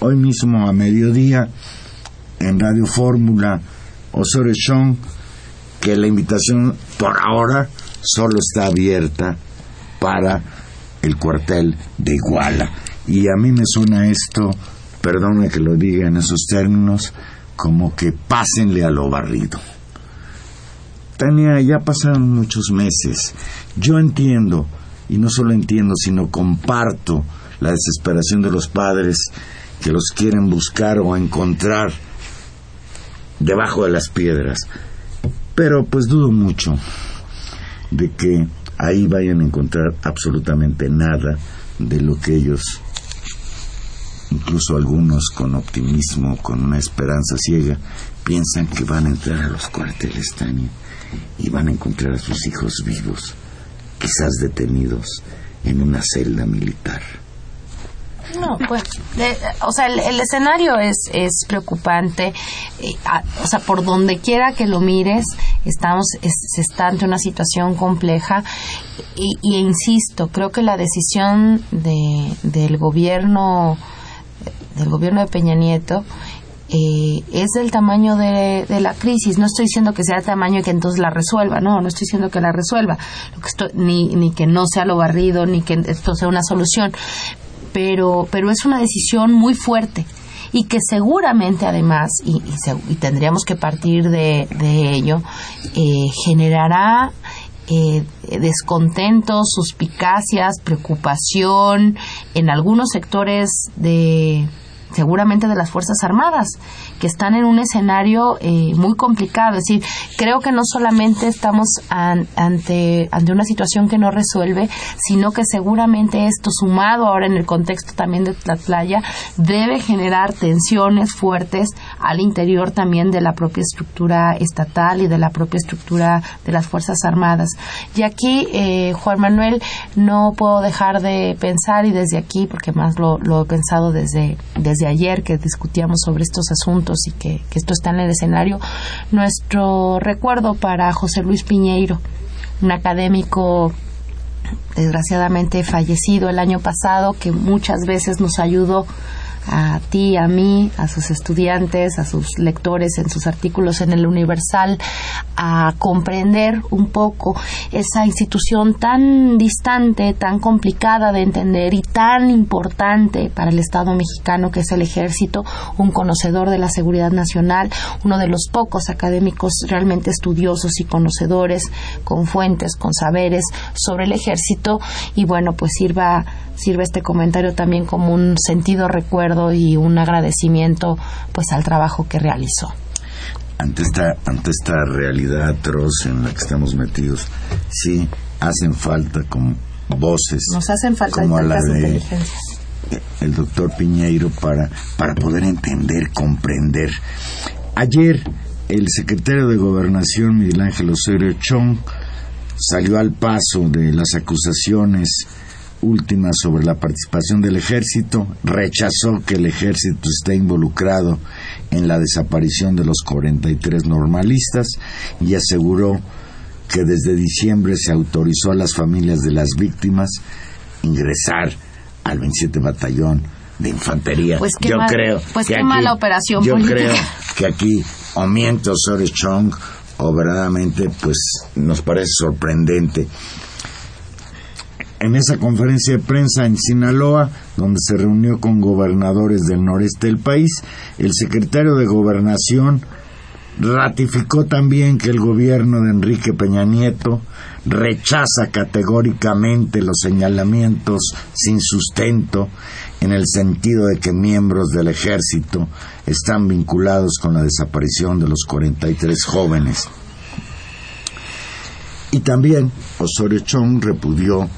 S3: hoy mismo a mediodía en Radio Fórmula Osorio Chong que la invitación por ahora solo está abierta para el cuartel de Iguala. Y a mí me suena esto, perdone que lo diga en esos términos, como que pásenle a lo barrido. Tania, ya pasaron muchos meses. Yo entiendo, y no solo entiendo, sino comparto la desesperación de los padres que los quieren buscar o encontrar debajo de las piedras. Pero pues dudo mucho de que ahí vayan a encontrar absolutamente nada de lo que ellos, incluso algunos con optimismo, con una esperanza ciega, piensan que van a entrar a los cuarteles, Tania, y van a encontrar a sus hijos vivos, quizás detenidos en una celda militar.
S4: No, pues, o sea, el, escenario es, es preocupante. eh, a- o sea, por donde quiera que lo mires, estamos, es- está ante una situación compleja. Y, insisto, creo que la decisión de, del gobierno, del gobierno de Peña Nieto, eh, es del tamaño de, la crisis. No estoy diciendo que sea tamaño y que entonces la resuelva, no, no estoy diciendo que la resuelva, Lo que estoy- ni, ni que no sea lo barrido, ni que esto sea una solución, pero, pero es una decisión muy fuerte y que seguramente además, y, y y tendríamos que partir de, de ello, eh, generará eh, descontentos, suspicacias, preocupación en algunos sectores de seguramente de las Fuerzas Armadas, que están en un escenario eh, muy complicado. Es decir, creo que no solamente estamos an- ante, ante una situación que no resuelve, sino que seguramente esto, sumado ahora en el contexto también de la playa, debe generar tensiones fuertes al interior también de la propia estructura estatal y de la propia estructura de las Fuerzas Armadas. Y aquí, eh, Juan Manuel, no puedo dejar de pensar, y desde aquí, porque más lo, lo he pensado desde, desde ayer que discutíamos sobre estos asuntos y que, que esto está en el escenario, nuestro recuerdo para José Luis Piñeiro, un académico desgraciadamente fallecido el año pasado, que muchas veces nos ayudó a ti, a mí, a sus estudiantes, a sus lectores en sus artículos en el Universal, a comprender un poco esa institución tan distante, tan complicada de entender y tan importante para el Estado mexicano que es el ejército, un conocedor de la seguridad nacional, uno de los pocos académicos realmente estudiosos y conocedores con fuentes, con saberes sobre el ejército. Y bueno, pues sirva sirve este comentario también como un sentido recuerdo y un agradecimiento pues al trabajo que realizó.
S3: ante esta, ante esta realidad atroz en la que estamos metidos, sí hacen falta como voces
S4: Nos hacen falta
S3: como la de el doctor Piñeiro para, para poder entender, comprender. Ayer el secretario de Gobernación, Miguel Ángel Osorio Chong, salió al paso de las acusaciones últimas sobre la participación del ejército, rechazó que el ejército esté involucrado en la desaparición de los 43 normalistas y aseguró que desde diciembre se autorizó a las familias de las víctimas ingresar al 27 Batallón de Infantería.
S4: Pues qué
S3: yo
S4: mal-
S3: creo
S4: pues
S3: que
S4: qué
S3: aquí-
S4: mala operación
S3: Yo
S4: política.
S3: creo que aquí o miente Osorio Chong o verdaderamente pues nos parece sorprendente. En esa conferencia de prensa en Sinaloa, donde se reunió con gobernadores del noreste del país, el secretario de Gobernación ratificó también que el gobierno de Enrique Peña Nieto rechaza categóricamente los señalamientos sin sustento en el sentido de que miembros del ejército están vinculados con la desaparición de los 43 jóvenes. Y también Osorio Chong repudió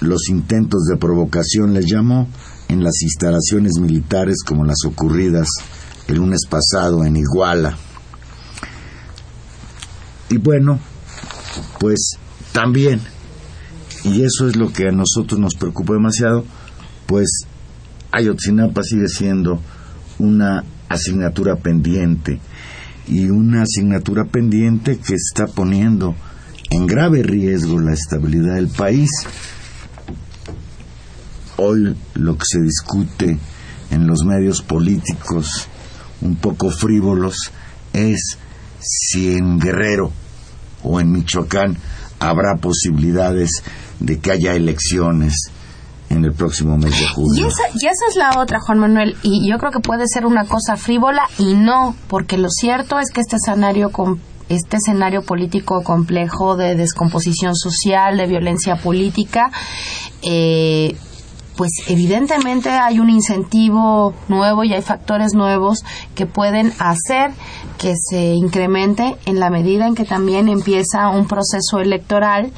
S3: los intentos de provocación, les llamó, en las instalaciones militares como las ocurridas el lunes pasado en Iguala. Y bueno, pues también, y eso es lo que a nosotros nos preocupa demasiado, pues Ayotzinapa sigue siendo una asignatura pendiente y una asignatura pendiente que está poniendo en grave riesgo la estabilidad del país. Hoy lo que se discute en los medios políticos un poco frívolos es si en Guerrero o en Michoacán habrá posibilidades de que haya elecciones en el próximo mes de
S4: Y
S3: julio.
S4: esa, y esa es la otra, Juan Manuel, y yo creo que puede ser una cosa frívola y no, porque lo cierto es que este escenario este escenario político complejo de descomposición social, de violencia política, eh, pues evidentemente hay un incentivo nuevo y hay factores nuevos que pueden hacer que se incremente en la medida en que también empieza un proceso electoral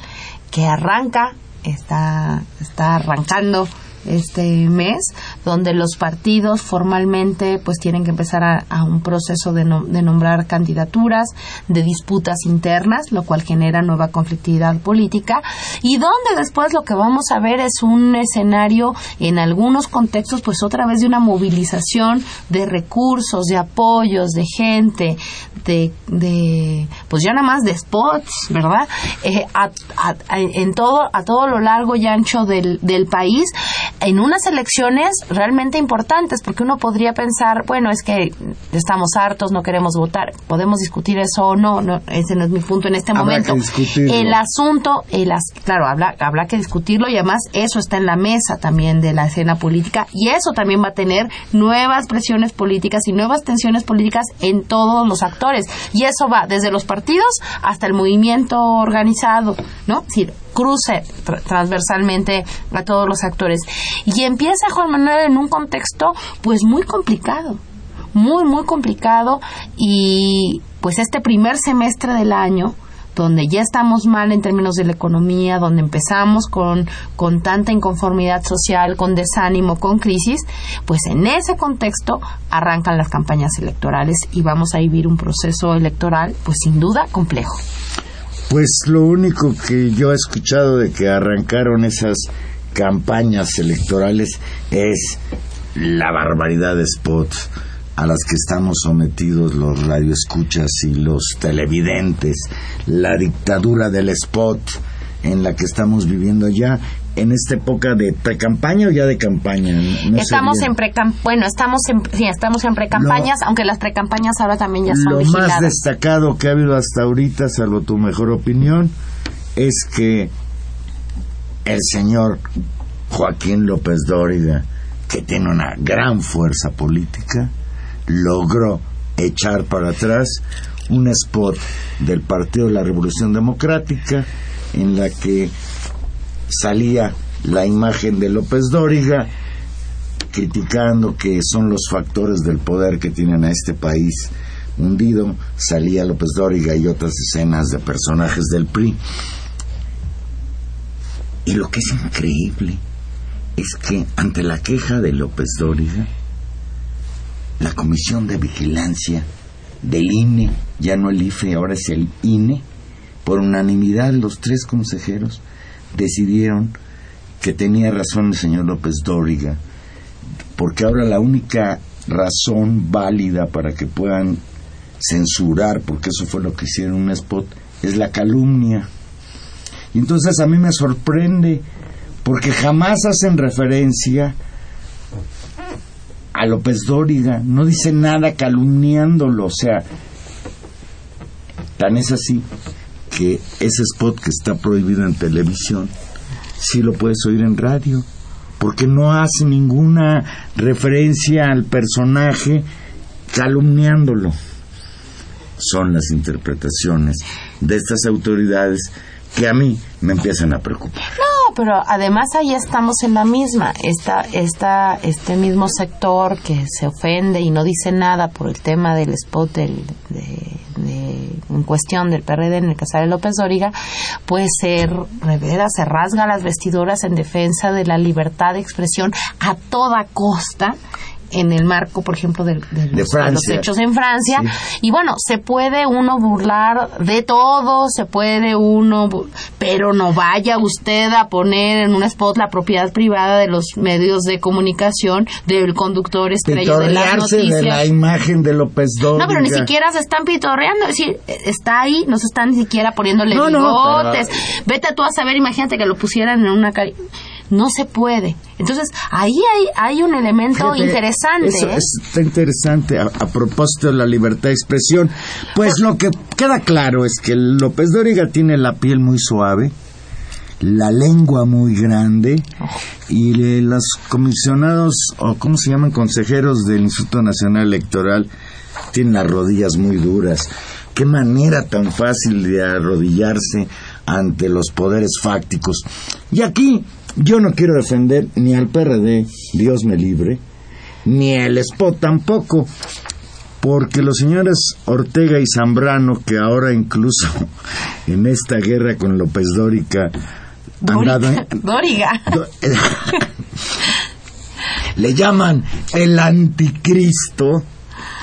S4: que arranca, está, está arrancando este mes, donde los partidos formalmente pues tienen que empezar a, a un proceso de, no- de nombrar candidaturas, de disputas internas, lo cual genera nueva conflictividad política, y donde después lo que vamos a ver es un escenario en algunos contextos pues otra vez de una movilización de recursos, de apoyos, de gente, de, de pues ya nada más de spots, ¿verdad? Eh, a, a- en todo, a todo lo largo y ancho del, del país, en unas elecciones realmente importantes, porque uno podría pensar, bueno, es que estamos hartos, no queremos votar, podemos discutir eso o no, no ese no es mi punto en este
S3: Habrá
S4: momento.
S3: que.
S4: El asunto, el as- claro, habrá, habrá que discutirlo y además eso está en la mesa también de la escena política y eso también va a tener nuevas presiones políticas y nuevas tensiones políticas en todos los actores y eso va desde los partidos hasta el movimiento organizado, ¿no? Es decir, cruce tra- transversalmente a todos los actores y empieza Juan Manuel en un contexto pues muy complicado muy muy complicado y pues este primer semestre del año donde ya estamos mal en términos de la economía, donde empezamos con, con tanta inconformidad social, con desánimo, con crisis, pues en ese contexto arrancan las campañas electorales y vamos a vivir un proceso electoral, pues sin duda complejo.
S3: Pues lo único que yo he escuchado de que arrancaron esas campañas electorales es la barbaridad de spots a las que estamos sometidos los radioescuchas y los televidentes, la dictadura del spot en la que estamos viviendo ya en esta época de pre-campaña o ya de campaña. No
S4: estamos en pre bueno, estamos en sí, estamos en precampañas, aunque las precampañas ahora también ya son
S3: Lo
S4: vigiladas.
S3: más destacado que ha habido hasta ahorita, salvo tu mejor opinión, es que el señor Joaquín López Dóriga, que tiene una gran fuerza política, logró echar para atrás un spot del Partido de la Revolución Democrática en la que salía la imagen de López Dóriga criticando que son los factores del poder que tienen a este país hundido, salía López Dóriga y otras escenas de personajes del PRI. Y lo que es increíble es que ante la queja de López Dóriga, la Comisión de Vigilancia del INE, ya no el IFE, ahora es el INE, por unanimidad los tres consejeros decidieron que tenía razón el señor López Dóriga, porque ahora la única razón válida para que puedan censurar, porque eso fue lo que hicieron un spot, es la calumnia. Y entonces a mí me sorprende, porque jamás hacen referencia a López Dóriga, no dice nada calumniándolo, o sea, tan es así que ese spot que está prohibido en televisión, sí lo puedes oír en radio, porque no hace ninguna referencia al personaje calumniándolo. Son las interpretaciones de estas autoridades que a mí me empiezan a preocupar.
S4: No, pero además ahí estamos en la misma. Esta, esta, este mismo sector que se ofende y no dice nada por el tema del spot del, de, en cuestión del PRD en el caso de López Dóriga, puede ser, revera, se rasga las vestiduras en defensa de la libertad de expresión a toda costa en el marco, por ejemplo, de, los, de los hechos en Francia. Y bueno, se puede uno burlar de todo, se puede uno, pero no vaya usted a poner en un spot la propiedad privada de los medios de comunicación del conductor estrella de las
S3: Pitorrearse de la
S4: noticias.
S3: imagen de López Dóriga.
S4: No, pero ni siquiera se están pitorreando, es decir, está ahí, no se están ni siquiera poniéndole
S3: No, no,
S4: bigotes. Vete tú a saber, imagínate que lo pusieran en una cari- No se puede. Entonces, ahí hay, hay un elemento
S3: Fíjate,
S4: interesante.
S3: Eso
S4: ¿eh?
S3: está interesante a, a propósito de la libertad de expresión. Pues lo que queda claro es que López Dóriga tiene la piel muy suave, la lengua muy grande y le- los comisionados o cómo se llaman consejeros del Instituto Nacional Electoral tienen las rodillas muy duras. Qué manera tan fácil de arrodillarse ante los poderes fácticos. Y aquí yo no quiero defender ni al PRD, Dios me libre, ni el spot tampoco, porque los señores Ortega y Zambrano, que ahora incluso *laughs* en esta guerra con López Dórica han dado
S4: Dóriga. *laughs* Dóriga.
S3: Do- *laughs* le llaman el anticristo.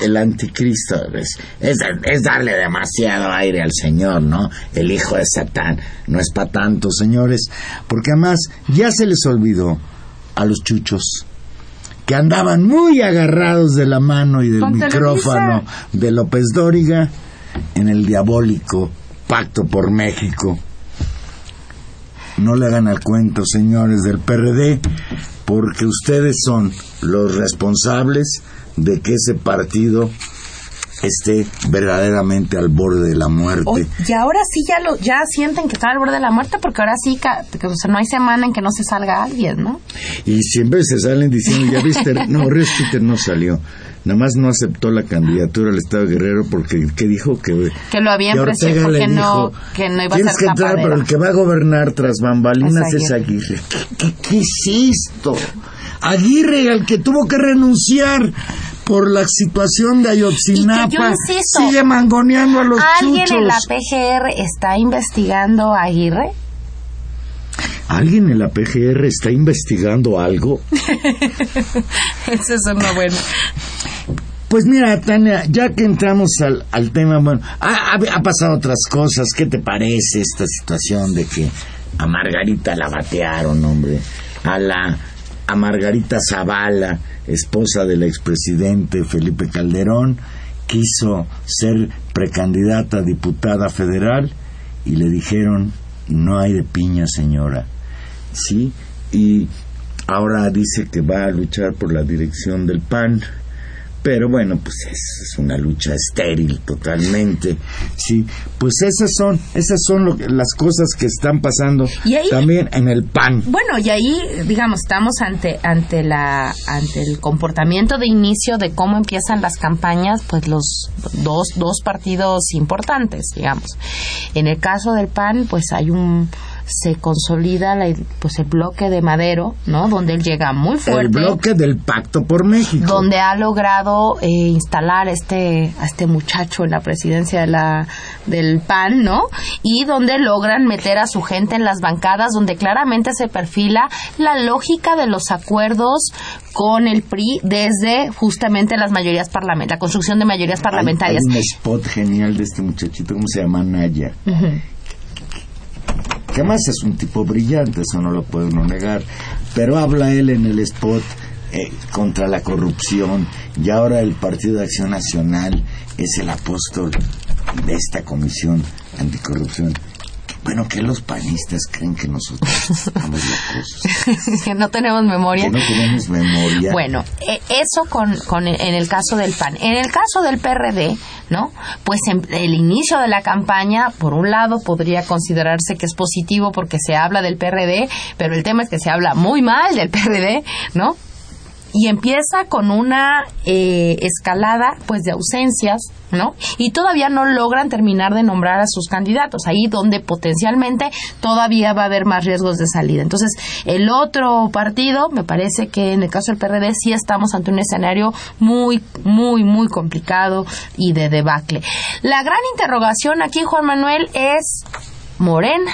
S3: El anticristo es, es, es darle demasiado aire al Señor, ¿no? El hijo de Satán. No es para tanto, señores. Porque además ya se les olvidó a los chuchos que andaban muy agarrados de la mano y del micrófono de López Dóriga en el diabólico Pacto por México. No le hagan al cuento, señores del PRD, porque ustedes son los responsables de que ese partido esté verdaderamente al borde de la muerte.
S4: Y ahora sí ya lo ya sienten que están al borde de la muerte porque ahora sí que, o sea, no hay semana en que no se salga alguien, ¿no?
S3: Y siempre se salen diciendo, ya viste, *laughs* no, Ríos no salió. Nada más no aceptó la candidatura al Estado de Guerrero porque, ¿qué dijo? Que,
S4: Que lo habían
S3: que
S4: presionado
S3: le
S4: no
S3: dijo,
S4: que no iba a
S3: Tienes
S4: ser
S3: que entrar,
S4: tapadera".
S3: pero el que va a gobernar tras bambalinas
S4: Es
S3: es Aguirre. ¿Qué, qué, qué hiciste? Aguirre, al que tuvo que renunciar por la situación de Ayotzinapa,
S4: Y que yo insisto,
S3: sigue mangoneando a los
S4: ¿Alguien
S3: chuchos.
S4: en la PGR está investigando a Aguirre?
S3: ¿Alguien en la PGR está investigando algo? *laughs*
S4: Eso es una buena.
S3: Pues mira, Tania, ya que entramos al, al tema, bueno, ha, ha- ha pasado otras cosas. ¿Qué te parece esta situación de que a Margarita la batearon, hombre? A la a Margarita Zavala, esposa del expresidente Felipe Calderón, quiso ser precandidata a diputada federal y le dijeron, no hay de piña, señora. Sí, y ahora dice que va a luchar por la dirección del PAN. Pero bueno, pues es, es una lucha estéril totalmente. Sí, pues esas son, esas son lo que- las cosas que están pasando
S4: Y ahí-
S3: también en el PAN.
S4: Bueno, y ahí, digamos, estamos ante ante la ante el comportamiento de inicio de cómo empiezan las campañas, pues los dos dos partidos importantes, digamos. En el caso del PAN, pues hay un se consolida la- pues el bloque de Madero, ¿no? Donde él llega muy fuerte.
S3: El bloque del Pacto por México.
S4: donde ha logrado eh, instalar este a este muchacho en la presidencia de la del PAN, ¿no? Y donde logran meter a su gente en las bancadas, donde claramente se perfila la lógica de los acuerdos con el PRI desde justamente las mayorías parlamentarias, la construcción de mayorías parlamentarias.
S3: Hay, un spot genial de este muchachito, ¿cómo se llama? Naya. Que además es un tipo brillante, eso no lo puedo uno negar. Pero habla él en el spot eh, contra la corrupción y ahora el Partido de Acción Nacional es el apóstol de esta comisión anticorrupción. Bueno, que los panistas creen que nosotros estamos locos, *laughs*
S4: que no tenemos memoria.
S3: que no tenemos memoria.
S4: Bueno, e- eso con, con el- en el caso del PAN. En el caso del PRD, ¿no? Pues en- el inicio de la campaña, por un lado, podría considerarse que es positivo porque se habla del PRD, pero el tema es que se habla muy mal del PRD, ¿no? Y empieza con una eh, escalada pues de ausencias no y todavía no logran terminar de nombrar a sus candidatos ahí donde potencialmente todavía va a haber más riesgos de salida. Entonces el otro partido me parece que en el caso del PRD sí estamos ante un escenario muy muy muy complicado y de debacle. La gran interrogación aquí Juan Manuel es Morena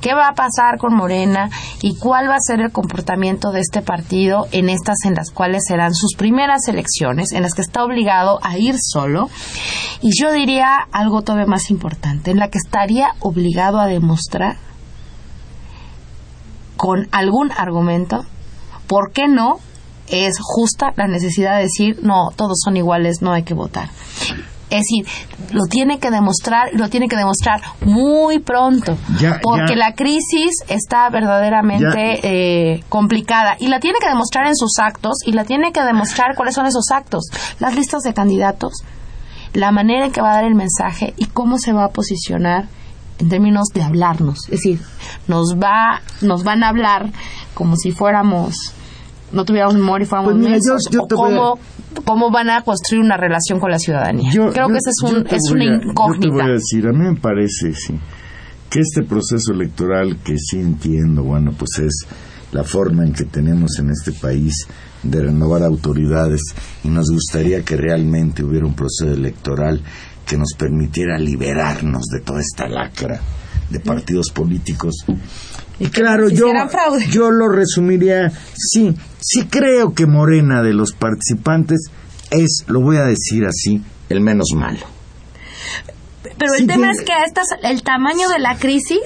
S4: ¿Qué va a pasar con Morena y cuál va a ser el comportamiento de este partido en estas en las cuales serán sus primeras elecciones, en las que está obligado a ir solo? Y yo diría algo todavía más importante, en la que estaría obligado a demostrar con algún argumento por qué no es justa la necesidad de decir, no, todos son iguales, no hay que votar. Es decir, lo tiene que demostrar y lo tiene que demostrar muy pronto,
S3: Ya,
S4: porque
S3: ya.
S4: la crisis está verdaderamente eh, complicada y la tiene que demostrar en sus actos y la tiene que demostrar cuáles son esos actos, las listas de candidatos, la manera en que va a dar el mensaje y cómo se va a posicionar en términos de hablarnos, es decir, nos va, nos van a hablar como si fuéramos no tuviéramos memoria y fuéramos
S3: Pues mira, yo- yo
S4: o
S3: te voy a-
S4: cómo, van a construir una relación con la ciudadanía.
S3: Yo-
S4: Creo
S3: yo-
S4: que esa es, un, es una
S3: a- Yo te
S4: incógnita.
S3: voy a decir, a mí me parece, sí, que este proceso electoral, que sí entiendo, bueno, pues es la forma en que tenemos en este país de renovar autoridades y nos gustaría que realmente hubiera un proceso electoral que nos permitiera liberarnos de toda esta lacra de partidos políticos. Y claro, yo,
S4: fraude.
S3: yo lo resumiría, sí, sí creo que Morena de los participantes es, lo voy a decir así, el menos malo.
S4: Pero el
S3: Sí,
S4: tema
S3: tiene-
S4: es que a estas, el tamaño de la crisis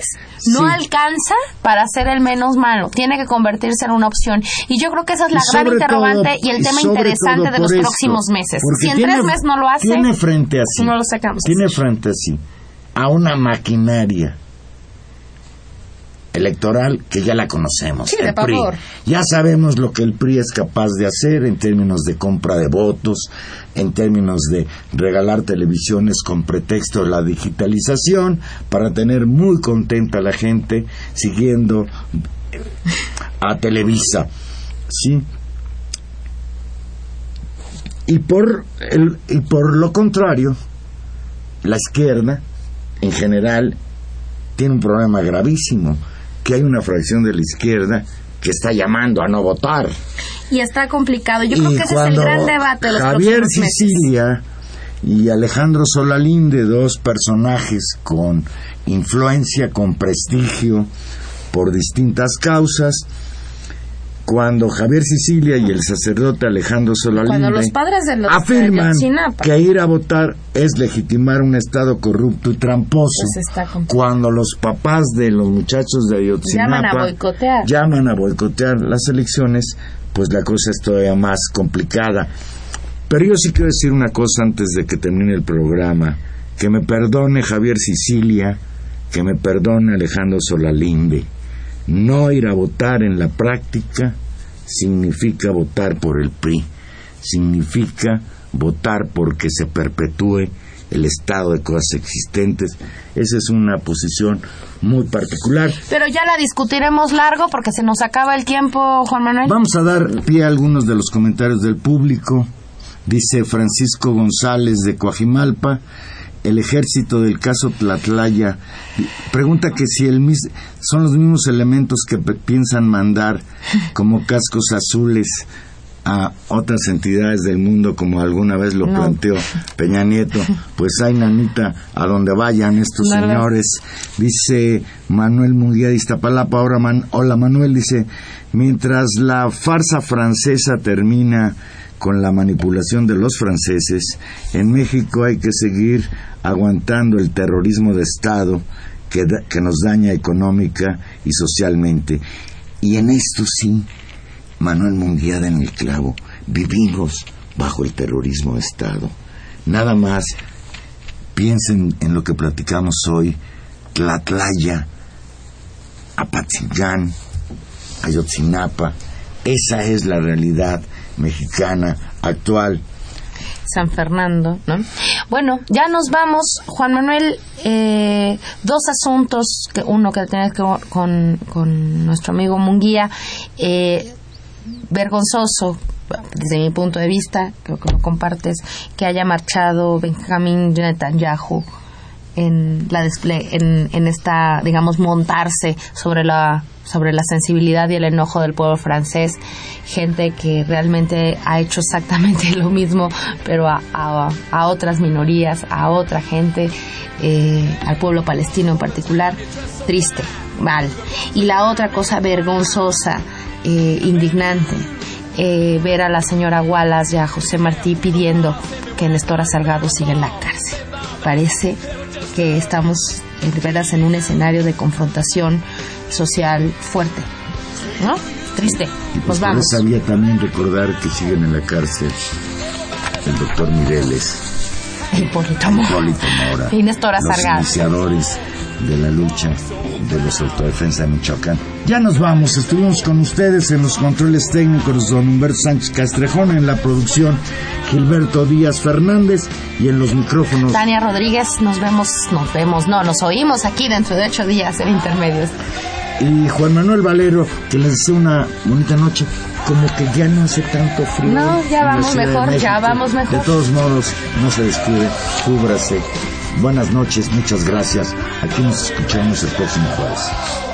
S4: no
S3: Sí.
S4: alcanza para ser el menos malo. Tiene que convertirse en una opción. Y yo creo que esa es la gran interrogante
S3: todo-
S4: y el tema interesante de los
S3: esto,
S4: próximos meses. Si en
S3: tiene-
S4: tres meses no lo hace,
S3: Tiene frente así.
S4: no lo sacamos.
S3: Tiene frente así a una maquinaria electoral que ya la conocemos.
S4: Sí,
S3: el PRI. Ya sabemos lo que el PRI es capaz de hacer en términos de compra de votos, en términos de regalar televisiones con pretexto de la digitalización para tener muy contenta a la gente siguiendo eh, a Televisa. ¿Sí? Y por, el, y por lo contrario, la izquierda, en general, tiene un problema gravísimo, que hay una fracción de la izquierda que está llamando a no votar.
S4: y está complicado. Yo
S3: y
S4: creo que ese es el gran debate de los
S3: Javier. Sicilia y Alejandro Solalinde, dos personajes con influencia, con prestigio por distintas causas, cuando Javier Sicilia y el sacerdote Alejandro Solalinde
S4: Cuando los padres de los de
S3: afirman que ir a votar es legitimar un estado corrupto y tramposo,
S4: Pues
S3: cuando los papás de los muchachos de Ayotzinapa
S4: Llaman a boicotear.
S3: llaman a boicotear las elecciones, pues la cosa es todavía más complicada. Pero yo sí quiero decir una cosa antes de que termine el programa. Que me perdone Javier Sicilia, que me perdone Alejandro Solalinde. No ir a votar en la práctica significa votar por el PRI. Significa votar porque se perpetúe el estado de cosas existentes. Esa es una posición muy particular.
S4: Pero ya la discutiremos largo porque se nos acaba el tiempo, Juan Manuel.
S3: Vamos a dar pie a algunos de los comentarios del público. Dice Francisco González de Coajimalpa, el ejército del caso Tlatlaya. Pregunta que si el mis son los mismos elementos que piensan mandar *laughs* como cascos azules a otras entidades del mundo como alguna vez lo
S4: No.
S3: planteó Peña Nieto. *laughs* Pues hay nanita a donde vayan estos señores. Dice Manuel Munguía de Iztapalapa. Ahora, Man- hola Manuel, dice, mientras la farsa francesa termina con la manipulación de los franceses, en México hay que seguir aguantando el terrorismo de Estado que, nos daña económica y socialmente. Y en esto sí, Manuel Munguía en el clavo, vivimos bajo el terrorismo de Estado. Nada más piensen en lo que platicamos hoy, Tlatlaya, Apatzingán, Ayotzinapa, esa es la realidad mexicana actual.
S4: San Fernando, ¿no? Bueno, ya nos vamos, Juan Manuel. eh, dos asuntos, que uno que tiene que ver con, con nuestro amigo Munguía, eh, vergonzoso desde mi punto de vista, creo que lo compartes, que haya marchado Benjamín Netanyahu en la en, en esta, digamos, montarse sobre la sobre la sensibilidad y el enojo del pueblo francés, gente que realmente ha hecho exactamente *laughs* lo mismo, pero a, a- a otras minorías, a otra gente, eh, al pueblo palestino en particular, triste, mal. Y la otra cosa vergonzosa, eh, indignante, eh, ver a la señora Wallace y a José Martí pidiendo que Nestora Salgado siga en la cárcel. Parece que estamos de veras en un escenario de confrontación social fuerte. ¿No? Triste.
S3: Pues
S4: vamos.
S3: esa vía también recordar que siguen en la cárcel el doctor Mireles,
S4: Hipólito Mora. Y Néstor
S3: los
S4: Sargado.
S3: iniciadores de la lucha de los autodefensa de Michoacán. Ya nos vamos, estuvimos con ustedes en los controles técnicos don Humberto Sánchez Castrejón, en la producción Gilberto Díaz Fernández y en los micrófonos
S4: Tania Rodríguez, nos vemos, nos vemos, no, nos oímos aquí dentro de ocho días en Intermedios.
S3: Y Juan Manuel Valero, que les deseo una bonita noche, como que ya no hace tanto frío.
S4: No, ya vamos mejor, ya vamos mejor.
S3: De todos modos, no se descuide, cúbrase. Buenas noches, muchas gracias. Aquí nos escuchamos el próximo jueves.